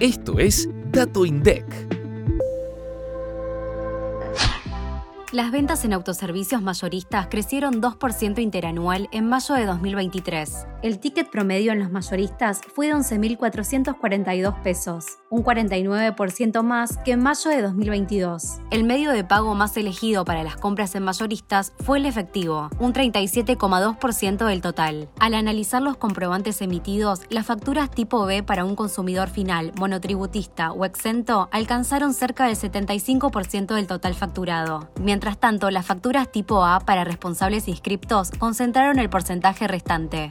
Esto es Dato INDEC. Las ventas en autoservicios mayoristas crecieron 2% interanual en mayo de 2023. El ticket promedio en los mayoristas fue de 11.442 pesos, un 49% más que en mayo de 2022. El medio de pago más elegido para las compras en mayoristas fue el efectivo, un 37,2% del total. Al analizar los comprobantes emitidos, las facturas tipo B para un consumidor final, monotributista o exento alcanzaron cerca del 75% del total facturado. Mientras tanto, las facturas tipo A para responsables inscriptos concentraron el porcentaje restante.